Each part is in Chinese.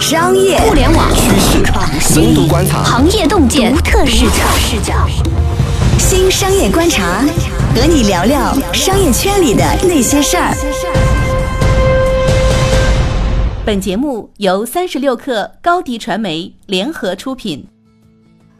商业互联网趋势、深度观察、行业洞见、独特视角。视角。新商业观察，和你聊聊商业圈里的那些事儿。本节目由三十六氪高低传媒联合出品。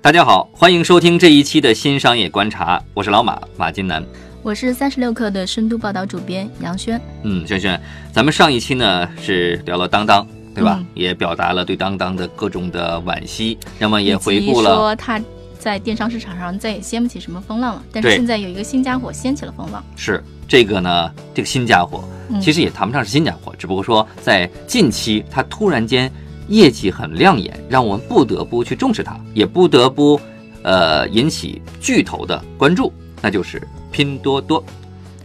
大家好，欢迎收听这一期的新商业观察，我是老马马金南。我是三十六氪的深度报道主编杨轩。嗯，轩轩，咱们上一期呢是聊了当当，对吧？嗯也表达了对当当的各种的惋惜，那么也回顾了说他在电商市场上再也掀不起什么风浪了，但是现在有一个新家伙掀起了风浪。是这个呢，这个新家伙嗯其实也谈不上是新家伙，只不过说在近期他突然间业绩很亮眼，让我们不得不去重视它，也不得不呃引起巨头的关注，那就是拼多多。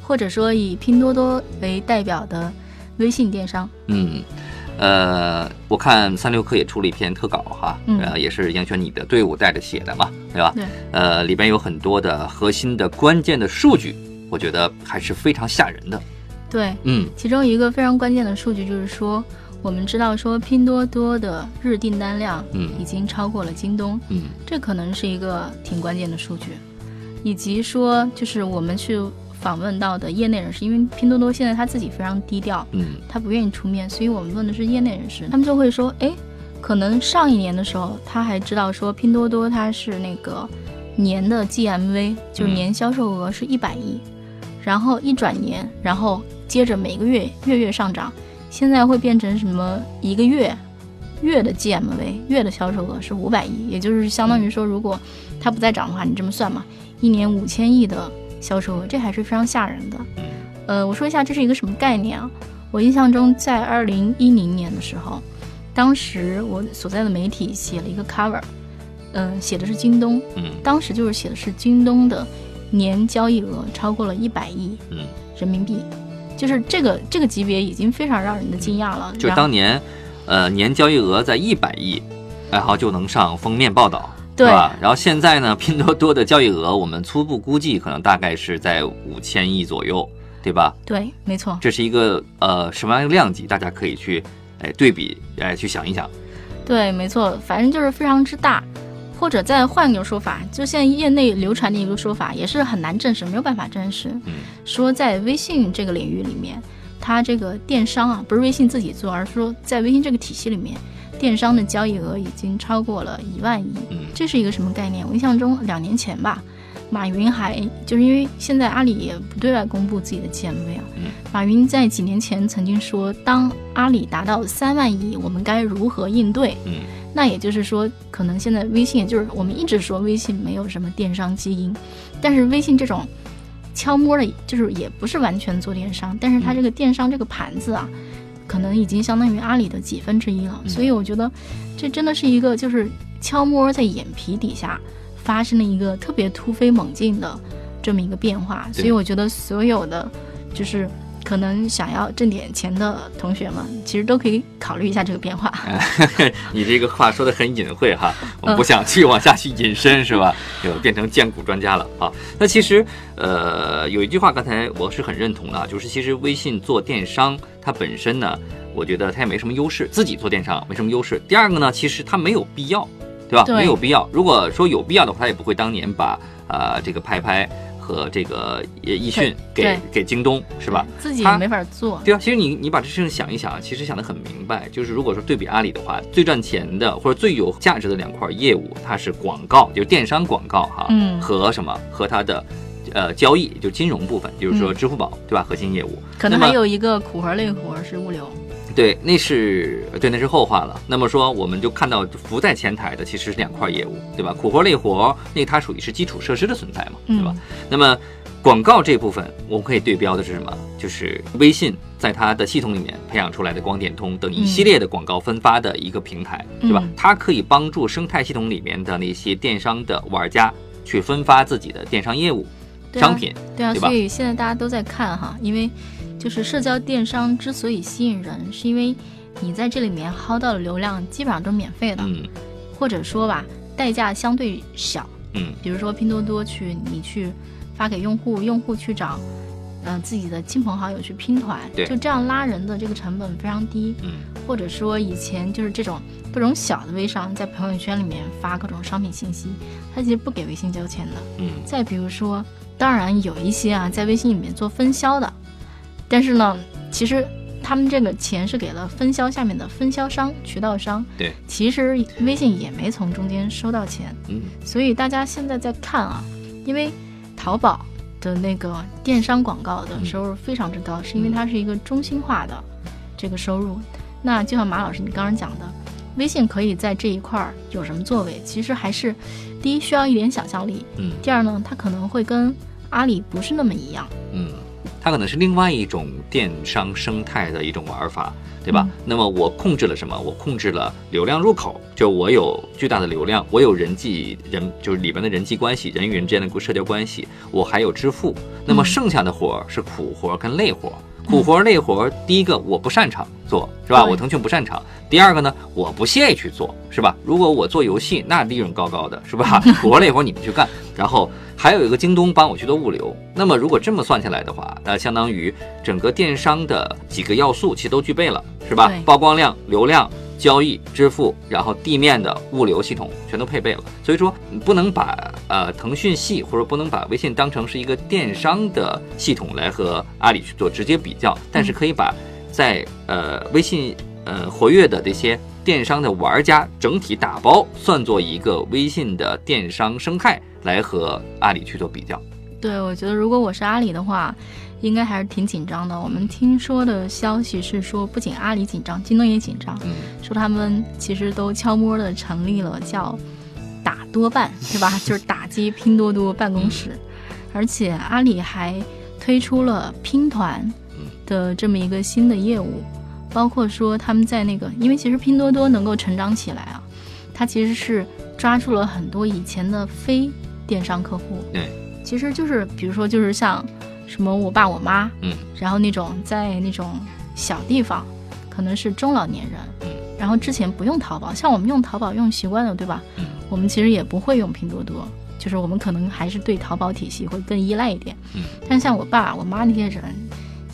或者说以拼多多为代表的微信电商，嗯，呃，我看三六氪也出了一篇特稿哈，嗯呃，也是杨轩你的队伍带着写的嘛，对吧？对，呃，里边有很多的核心的关键的数据，我觉得还是非常吓人的。对，嗯其中一个非常关键的数据就是说，我们知道说拼多多的日订单量嗯已经超过了京东，嗯这可能是一个挺关键的数据，以及说就是我们去访问到的业内人士，因为拼多多现在他自己非常低调，嗯。他不愿意出面，所以我们问的是业内人士，他们就会说，哎，可能上一年的时候他还知道说拼多多它是那个年的 GMV，就是年销售额是一百亿，然后一转年，然后接着每个月月月上涨，现在会变成什么一个月月的 GMV 月的销售额是五百亿，也就是相当于说，如果它不再涨的话，你这么算嘛，一年五千亿的销售额，这还是非常吓人的。呃，我说一下这是一个什么概念啊？我印象中在二零一零年的时候，当时我所在的媒体写了一个 cover，嗯、写的是京东，嗯当时就是写的是京东的年交易额超过了一百亿嗯，人民币，就是这个这个级别已经非常让人的惊讶了。就当年，呃，年交易额在一百亿，然后就能上封面报道。对吧？然后现在呢，拼多多的交易额，我们初步估计可能大概是在五千亿左右，对吧？对，没错，这是一个呃什么样的量级？大家可以去哎对比哎去想一想。对，没错，反正就是非常之大。或者再换一个说法，就现在业内流传的一个说法，也是很难证实，没有办法证实。嗯说在微信这个领域里面，它这个电商啊，不是微信自己做，而是说在微信这个体系里面，电商的交易额已经超过了一万亿。嗯。这是一个什么概念？我印象中两年前吧，马云还就是因为现在阿里也不对外公布自己的 GMV 啊，嗯。马云在几年前曾经说，当阿里达到三万亿，我们该如何应对？嗯。那也就是说，可能现在微信，也就是我们一直说微信没有什么电商基因，但是微信这种悄摸的，就是也不是完全做电商，但是它这个电商这个盘子啊，可能已经相当于阿里的几分之一了。所以我觉得，这真的是一个就是悄摸在眼皮底下发生了一个特别突飞猛进的这么一个变化。所以我觉得所有的就是。可能想要挣点钱的同学们，其实都可以考虑一下这个变化。你这个话说的很隐晦哈，我们不想去往下去引申是吧？就变成荐股专家了啊。那其实呃有一句话刚才我是很认同的啊，就是其实微信做电商它本身呢，我觉得它也没什么优势，自己做电商没什么优势。第二个呢，其实它没有必要，对吧？对没有必要。如果说有必要的话，它也不会当年把啊、这个拍拍和这个呃易迅给给京东是吧？自己也没法做。对啊，其实你你把这事情想一想，其实想得很明白，就是如果说对比阿里的话，最赚钱的或者最有价值的两块业务，它是广告，就是电商广告哈，嗯和什么和它的呃交易，就金融部分，就是说嗯支付宝、对吧？核心业务，可能还有一个苦活累活是物流。对，那是对，那是后话了。那么说，我们就看到浮在前台的其实是两块业务，对吧？苦活累活，那个它属于是基础设施的存在嘛，对吧？嗯那么广告这部分，我们可以对标的是什么？就是微信在它的系统里面培养出来的光点通等一系列的广告分发的一个平台，对吧嗯？它可以帮助生态系统里面的那些电商的玩家去分发自己的电商业务、商品，对啊，对吧所以现在大家都在看哈，因为就是社交电商之所以吸引人，是因为你在这里面薅到的流量基本上都是免费的，嗯或者说吧，代价相对小。嗯比如说拼多多去你去发给用户，用户去找呃自己的亲朋好友去拼团，就这样拉人的这个成本非常低。嗯或者说以前就是这种各种小的微商在朋友圈里面发各种商品信息，他其实不给微信交钱的。嗯再比如说，当然有一些啊在微信里面做分销的，但是呢，其实他们这个钱是给了分销下面的分销商、渠道商，对，其实微信也没从中间收到钱。嗯所以大家现在在看啊，因为淘宝的那个电商广告的收入非常之高，是因为它是一个中心化的这个收入。那就像马老师你刚刚讲的，微信可以在这一块儿有什么作为？其实还是第一需要一点想象力，嗯第二呢，它可能会跟阿里不是那么一样。嗯，它可能是另外一种电商生态的一种玩法，对吧？嗯那么我控制了什么？我控制了流量入口，就我有巨大的流量，我有人际人，就是里边的人际关系，人与人之间的社交关系，我还有支付。那么嗯剩下的活儿是苦活儿跟累活儿。苦活儿累活儿，第一个我不擅长做，是吧？我腾讯不擅长。第二个呢，我不屑于去做，是吧？如果我做游戏，那利润高高的，是吧？苦活累活你们去干，然后还有一个京东帮我去做物流。那么如果这么算下来的话，那相当于整个电商的几个要素其实都具备了，是吧？曝光量、流量、交易、支付，然后地面的物流系统全都配备了。所以说，你不能把呃腾讯系或者不能把微信当成是一个电商的系统来和阿里去做直接比较，但是可以把在呃微信呃活跃的这些电商的玩家整体打包算作一个微信的电商生态来和阿里去做比较。对，我觉得如果我是阿里的话，应该还是挺紧张的。我们听说的消息是说，不仅阿里紧张，京东也紧张，嗯说他们其实都悄摸的成立了叫“打多办”，对吧？就是打击拼多多办公室，而且阿里还推出了拼团的这么一个新的业务，包括说他们在那个，因为其实拼多多能够成长起来啊，它其实是抓住了很多以前的非电商客户，对，其实就是比如说就是像什么我爸我妈，嗯，然后那种在那种小地方，可能是中老年人，嗯，然后之前不用淘宝，像我们用淘宝用习惯了，对吧？嗯，我们其实也不会用拼多多，就是我们可能还是对淘宝体系会更依赖一点，嗯，但像我爸我妈那些人，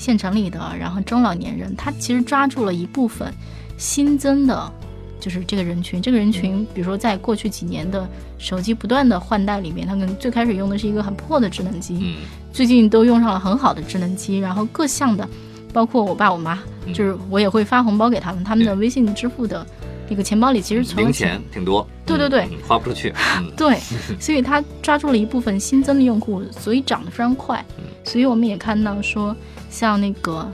县城里的，然后中老年人，他其实抓住了一部分新增的。就是这个人群，这个人群，比如说在过去几年的手机不断的换代里面，他可能最开始用的是一个很破的智能机，嗯最近都用上了很好的智能机，然后各项的，包括我爸我妈，嗯。就是我也会发红包给他们，他们的微信支付的那个钱包里其实存了零钱挺多，对对对花不出去，嗯对，所以他抓住了一部分新增的用户，所以涨得非常快。所以我们也看到说，像那个，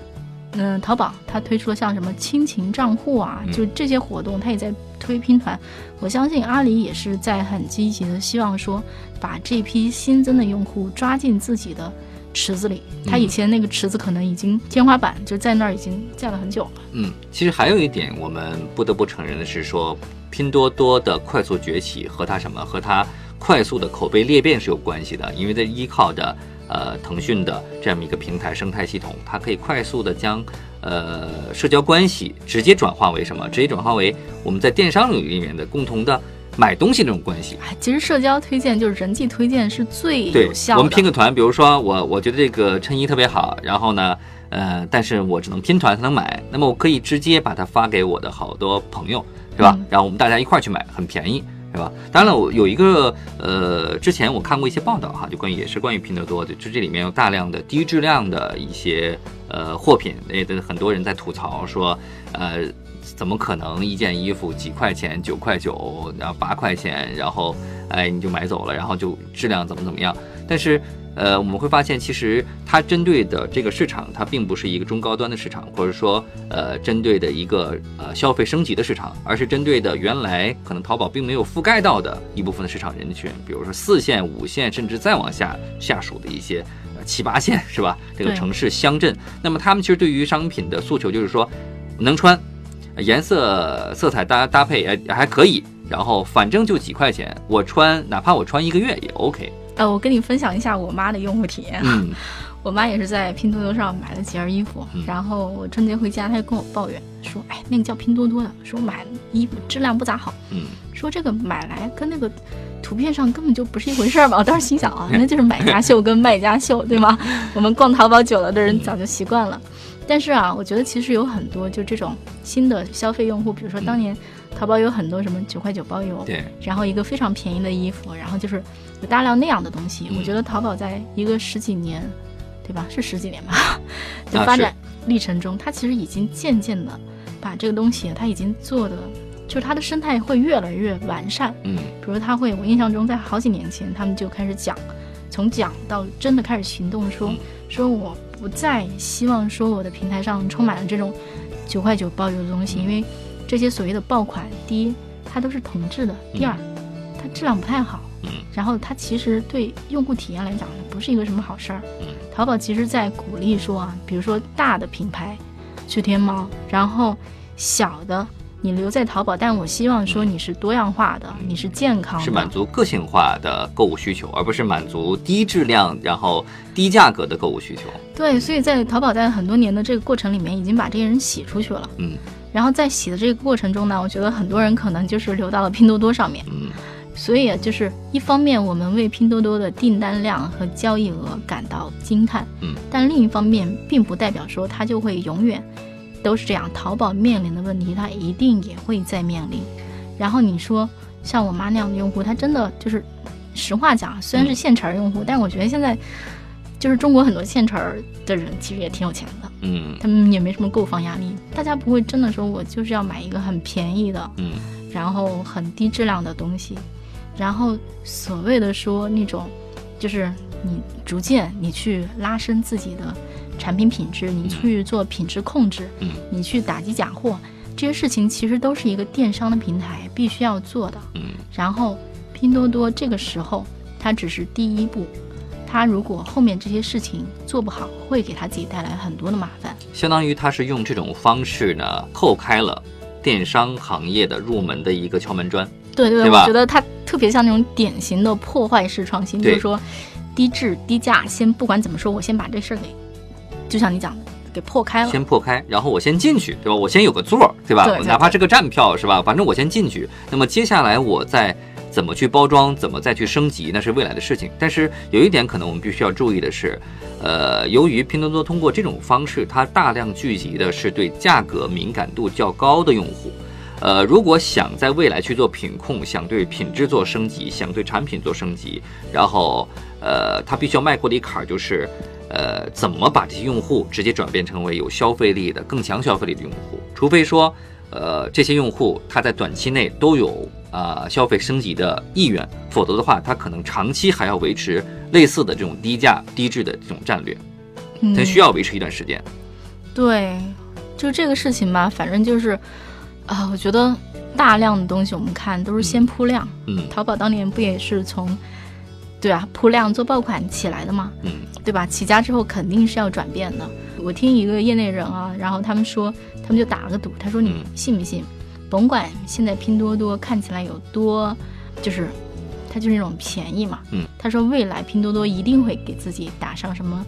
嗯、淘宝它推出了像什么亲情账户啊，嗯就这些活动，它也在推拼团。我相信阿里也是在很积极的希望说，把这批新增的用户抓进自己的池子里。他以前那个池子可能已经天花板就在那儿已经建了很久了。嗯，其实还有一点，我们不得不承认的是说，拼多多的快速崛起和它什么，和它快速的口碑裂变是有关系的，因为它依靠的呃腾讯的这样一个平台生态系统，它可以快速的将呃社交关系直接转化为什么？直接转化为我们在电商领域里面的共同的买东西这种关系。哎，其实社交推荐就是人际推荐是最有效，的。我们拼个团，比如说我我觉得这个衬衣特别好，然后呢，呃，但是我只能拼团才能买，那么我可以直接把它发给我的好多朋友，是吧？嗯然后我们大家一块儿去买，很便宜。是吧？当然了，我有一个呃，之前我看过一些报道哈，就关于也是关于拼多多的，就这里面有大量的低质量的一些呃货品，也的很多人在吐槽说，呃，怎么可能一件衣服几块钱，九块九，然后八块钱，然后哎你就买走了，然后就质量怎么怎么样？但是呃，我们会发现其实它针对的这个市场，它并不是一个中高端的市场，或者说呃针对的一个呃消费升级的市场，而是针对的原来可能淘宝并没有覆盖到的一部分的市场人群，比如说四线、五线，甚至再往下下属的一些。呃七八线是吧？这个城市乡镇，那么他们其实对于商品的诉求就是说，能穿，颜色色彩搭搭配也还可以，然后反正就几块钱，我穿哪怕我穿一个月也 OK。呃，我跟你分享一下我妈的用户体验。嗯我妈也是在拼多多上买了几件衣服，嗯然后我春节回家，她就跟我抱怨说：“哎，那个叫拼多多的，说买的衣服质量不咋好，嗯说这个买来跟那个图片上根本就不是一回事儿嘛。我当时心想啊，那就是买家秀跟卖家秀，对吗？我们逛淘宝久了的人早就习惯了。但是啊，我觉得其实有很多就这种新的消费用户，比如说当年淘宝有很多什么九块九包邮，对，然后一个非常便宜的衣服，然后就是有大量那样的东西。我觉得淘宝在一个十几年，对吧？是十几年吧？的发展历程中，它其实已经渐渐的把这个东西，它已经做的，就是它的生态会越来越完善。嗯，比如它会，我印象中在好几年前，他们就开始讲，从讲到真的开始行动，说说我。不再希望说我的平台上充满了这种九块九包邮的东西，因为这些所谓的爆款，第一，它都是同质的；第二，它质量不太好。嗯。然后它其实对用户体验来讲，不是一个什么好事儿。嗯。淘宝其实在鼓励说啊，比如说大的品牌去天猫，然后小的。你留在淘宝，但我希望说你是多样化的，你是健康的，是满足个性化的购物需求，而不是满足低质量然后低价格的购物需求。对，所以在淘宝在很多年的这个过程里面，已经把这些人洗出去了。嗯，然后在洗的这个过程中呢，我觉得很多人可能就是留到了拼多多上面。嗯，所以就是一方面我们为拼多多的订单量和交易额感到惊叹。嗯，但另一方面并不代表说它就会永远。都是这样，淘宝面临的问题，它一定也会再面临。然后你说像我妈那样的用户，她真的就是，实话讲，虽然是现成用户，但我觉得现在就是中国很多现成的人其实也挺有钱的，嗯，他们也没什么购房压力，大家不会真的说我就是要买一个很便宜的，嗯，然后很低质量的东西，然后所谓的说那种，就是你逐渐你去拉伸自己的。产品品质，你去做品质控制，嗯，你去打击假货，这些事情其实都是一个电商的平台必须要做的，嗯。然后拼多多这个时候，它只是第一步，它如果后面这些事情做不好，会给他自己带来很多的麻烦。相当于它是用这种方式呢，扣开了电商行业的入门的一个敲门砖。对对，我觉得它特别像那种典型的破坏式创新，就是说低质低价，先不管怎么说，我先把这事儿给。就像你讲的，给破开了，先破开，然后我先进去，对吧？我先有个座儿，对吧？哪怕是个站票，是吧？反正我先进去。那么接下来我再怎么去包装，怎么再去升级，那是未来的事情。但是有一点可能我们必须要注意的是，呃，由于拼多多通过这种方式，它大量聚集的是对价格敏感度较高的用户。呃，如果想在未来去做品控，想对品质做升级，想对产品做升级，然后呃，它必须要迈过的一坎儿就是。呃，怎么把这些用户直接转变成为有消费力的、更强消费力的用户？除非说，呃，这些用户他在短期内都有啊消费升级的意愿，否则的话，他可能长期还要维持类似的这种低价、低质的这种战略，他需要维持一段时间。对，就这个事情吧，反正就是，啊，我觉得大量的东西我们看都是先铺量。嗯，淘宝当年不也是从。对啊，铺量做爆款起来的嘛，嗯，对吧？起家之后肯定是要转变的。我听一个业内人啊，然后他们说，他们就打了个赌，他说你信不信？甭管现在拼多多看起来有多，就是，它就是那种便宜嘛，嗯，他说未来拼多多一定会给自己打上什么。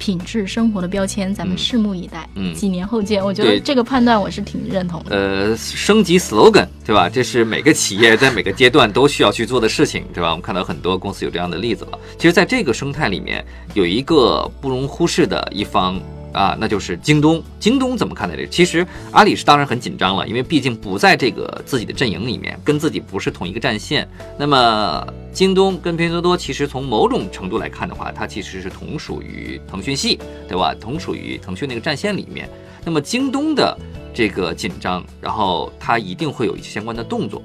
品质生活的标签，咱们拭目以待。嗯，几年后见。我觉得这个判断我是挺认同的。呃，升级 slogan，对吧？这是每个企业在每个阶段都需要去做的事情，对吧？我们看到很多公司有这样的例子了。其实，在这个生态里面，有一个不容忽视的一方。啊，那就是京东。京东怎么看待这个？其实阿里是当然很紧张了，因为毕竟不在这个自己的阵营里面，跟自己不是同一个战线。那么京东跟拼多多其实从某种程度来看的话，它其实是同属于腾讯系，对吧？同属于腾讯那个战线里面。那么京东的这个紧张，然后它一定会有一些相关的动作，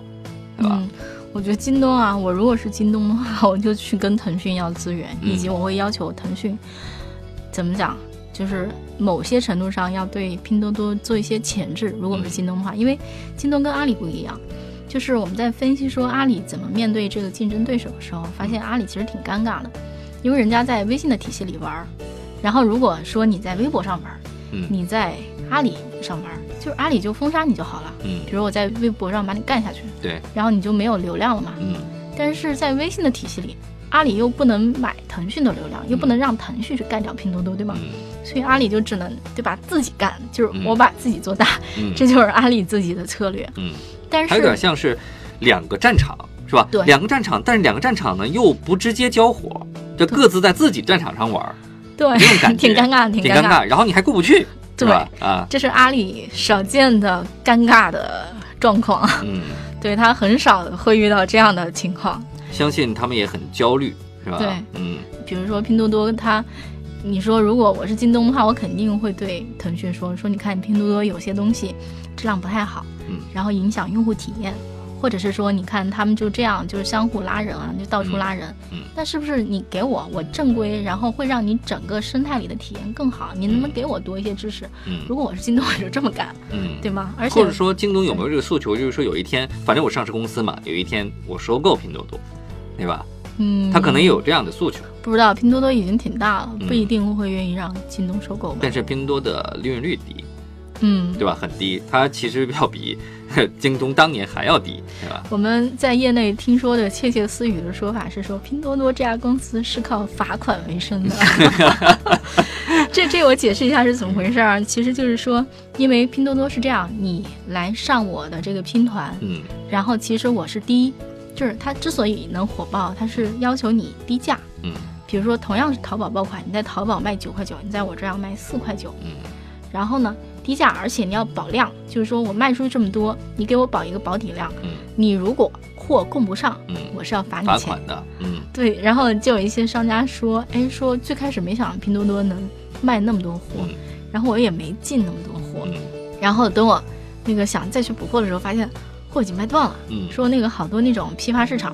对吧？嗯，我觉得京东啊，我如果是京东的话，我就去跟腾讯要资源，以及我会要求腾讯怎么讲。就是某些程度上要对拼多多做一些前置，如果是京东的话，因为京东跟阿里不一样，就是我们在分析说阿里怎么面对这个竞争对手的时候，发现阿里其实挺尴尬的，因为人家在微信的体系里玩，然后如果说你在微博上玩，儿，你在阿里上玩，就是阿里就封杀你就好了，嗯，比如我在微博上把你干下去，对，然后你就没有流量了嘛，嗯，但是在微信的体系里。阿里又不能买腾讯的流量，又不能让腾讯去干掉拼多多，对吗？所以阿里就只能对吧，自己干，就是我把自己做大，这就是阿里自己的策略。嗯，但是还有点像是两个战场，是吧？对两个战场，但是两个战场呢又不直接交火，就各自在自己战场上玩儿，对这种感觉 挺尴尬，挺尴尬。然后你还过不去，对吧？啊，这是阿里少见的尴尬的状况，嗯，对他很少会遇到这样的情况。相信他们也很焦虑，是吧？对嗯比如说拼多多它，你说如果我是京东的话，我肯定会对腾讯说说，你看拼多多有些东西质量不太好，嗯然后影响用户体验，或者是说你看他们就这样就是相互拉人啊，就到处拉人，嗯嗯那是不是你给我我正规，然后会让你整个生态里的体验更好？你能不能给我多一些知识？嗯如果我是京东，我就这么干，嗯，对吗？而且或者说京东有没有这个诉求，就是说有一天，反正我上市公司嘛，有一天我收购拼多多，对吧？嗯，他可能也有这样的诉求，不知道，拼多多已经挺大了，嗯不一定会愿意让京东收购吧？但是拼多多的利润率低，嗯，对吧？很低，它其实要比 京东当年还要低，对吧？我们在业内听说的窃窃私语的说法是说，拼多多这家公司是靠罚款为生的。这这我解释一下是怎么回事儿，其实就是说，因为拼多多是这样，你来上我的这个拼团，嗯然后其实我是第一，就是它之所以能火爆，它是要求你低价。嗯比如说同样是淘宝爆款，你在淘宝卖九块九，你在我这儿要卖四块九，嗯然后呢低价，而且你要保量，就是说我卖出去这么多，你给我保一个保底量。嗯你如果货供不上，嗯，我是要罚你钱。罚款的，嗯对，然后就有一些商家说，哎，说最开始没想到拼多多能卖那么多货，嗯然后我也没进那么多货，嗯然后等我那个想再去补货的时候，发现货已经卖断了。嗯，说那个好多那种批发市场，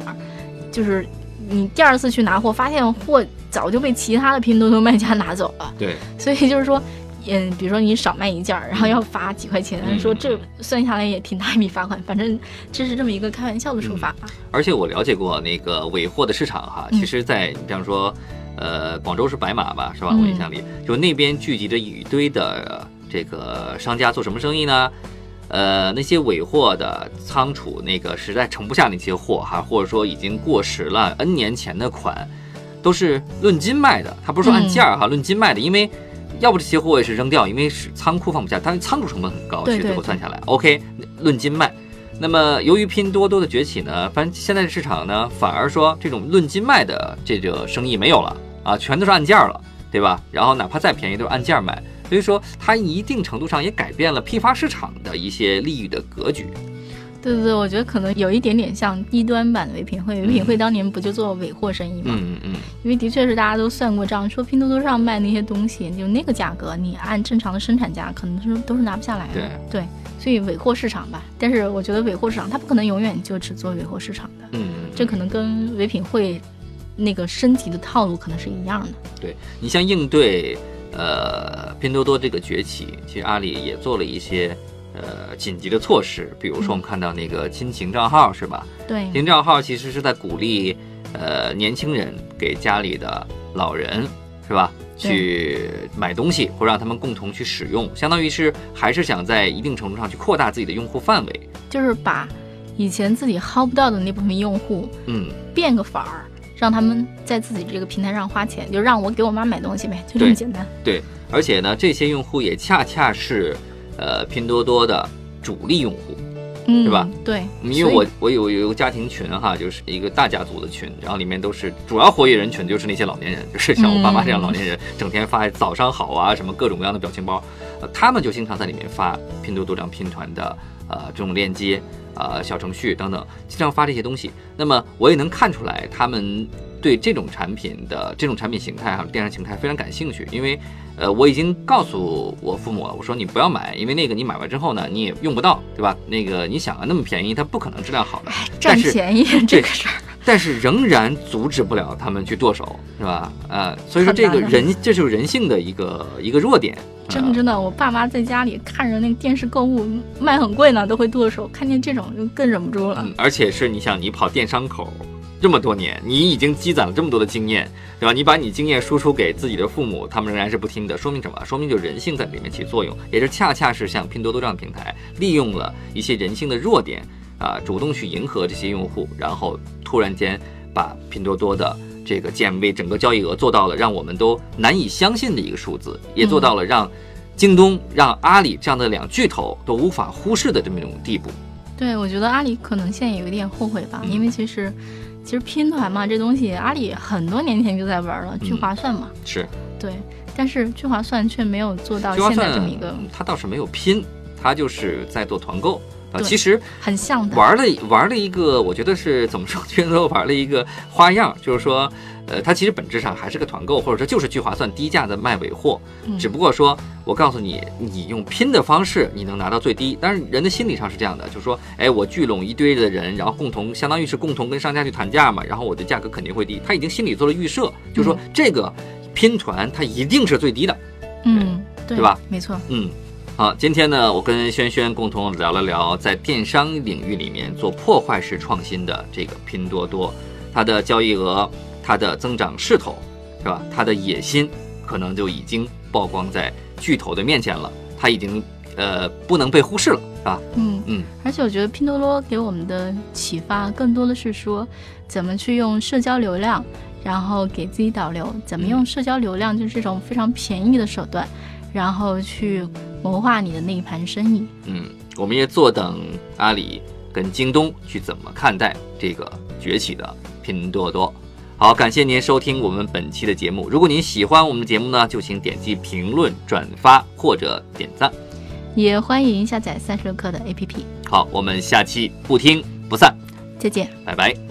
就是你第二次去拿货，发现货早就被其他的拼多多卖家拿走了，对，所以就是说。嗯，比如说你少卖一件儿，然后要罚几块钱，嗯说这算下来也挺大一笔罚款，反正这是这么一个开玩笑的说法吧。而且我了解过那个尾货的市场哈，嗯其实，在你比方说，呃，广州是白马吧，是吧？嗯我印象里，就那边聚集着一堆的这个商家做什么生意呢？呃，那些尾货的仓储那个实在盛不下那些货哈，或者说已经过时了 N 年前的款，都是论斤卖的，他不是说按件儿哈，论斤卖的，因为。要不这些货也是扔掉，因为是仓库放不下，但是仓储成本很高，其实最后算下来，OK，论斤卖。那么由于拼多多的崛起呢，反正现在的市场呢，反而说这种论斤卖的这个生意没有了啊，全都是按件儿了，对吧？然后哪怕再便宜都是按件儿卖，所以说它一定程度上也改变了批发市场的一些利益的格局。对对对，我觉得可能有一点点像低端版的唯品会。唯品会当年不就做尾货生意吗？嗯嗯因为的确是大家都算过账，说拼多多上卖那些东西，就那个价格，你按正常的生产价，可能是都是拿不下来的。对所以尾货市场吧，但是我觉得尾货市场它不可能永远就只做尾货市场的，嗯，这可能跟唯品会那个升级的套路可能是一样的。对你像应对呃拼多多这个崛起，其实阿里也做了一些呃紧急的措施，比如说我们看到那个亲情账号是吧？对，亲情账号其实是在鼓励呃年轻人给家里的老人是吧去买东西，或让他们共同去使用，相当于是还是想在一定程度上去扩大自己的用户范围。就是把以前自己薅不到的那部分用户嗯，变个法儿，让他们在自己这个平台上花钱，就让我给我妈买东西呗，就这么简单。对，而且呢，这些用户也恰恰是呃拼多多的主力用户。嗯，是吧？对，因为我我有有一个家庭群哈，就是一个大家族的群，然后里面都是主要活跃人群就是那些老年人，就是像我爸妈这样老年人，整天发早上好啊什么各种各样的表情包，呃，他们就经常在里面发拼多多这样拼团的呃这种链接呃小程序等等，经常发这些东西。那么我也能看出来他们对这种产品的这种产品形态还有电商形态非常感兴趣，因为呃我已经告诉我父母了，我说你不要买，因为那个你买完之后呢你也用不到，对吧？那个你想啊那么便宜，它不可能质量好的。占便宜这个事儿，但是仍然阻止不了他们去剁手，是吧？呃，所以说这个人，这就是人性的一个一个弱点。呃真的真的，我爸妈在家里看着那个电视购物卖很贵呢，都会剁手，看见这种就更忍不住了。嗯，而且是你想，你跑电商口这么多年，你已经积攒了这么多的经验，对吧？你把你经验输出给自己的父母，他们仍然是不听的，说明什么？说明就人性在里面起作用，也是恰恰是像拼多多这样的平台，利用了一些人性的弱点啊，主动去迎合这些用户，然后突然间把拼多多的。这个 GMV 整个交易额做到了让我们都难以相信的一个数字，也做到了让京东、让阿里这样的两巨头都无法忽视的这么一种地步。对，我觉得阿里可能现在有一点后悔吧，嗯因为其实其实拼团嘛，这东西阿里很多年前就在玩了，聚划算嘛，是。对，但是聚划算却没有做到现在这么一个它倒是没有拼，它就是在做团购啊。其实很像的。玩了玩了一个，我觉得是怎么说？拼多多玩了一个花样，就是说，呃，它其实本质上还是个团购，或者说就是聚划算低价的卖尾货，嗯只不过说我告诉你，你用拼的方式，你能拿到最低。但是人的心理上是这样的，就是说，哎，我聚拢一堆的人，然后共同相当于是共同跟商家去谈价嘛，然后我的价格肯定会低。他已经心里做了预设，就是说这个拼团它一定是最低的。嗯，对对吧？没错，嗯，好，今天呢，我跟轩轩共同聊了聊在电商领域里面做破坏式创新的这个拼多多，它的交易额、它的增长势头，是吧？它的野心可能就已经曝光在巨头的面前了，它已经呃不能被忽视了，是吧？嗯嗯，而且我觉得拼多多给我们的启发更多的是说，怎么去用社交流量，然后给自己导流，怎么用社交流量就是这种非常便宜的手段，然后去谋划你的那一盘生意。嗯，我们也坐等阿里跟京东去怎么看待这个崛起的拼多多。好，感谢您收听我们本期的节目。如果您喜欢我们的节目呢，就请点击评论、转发或者点赞。也欢迎下载三十六课的 APP。好，我们下期不听不散，再见。拜拜。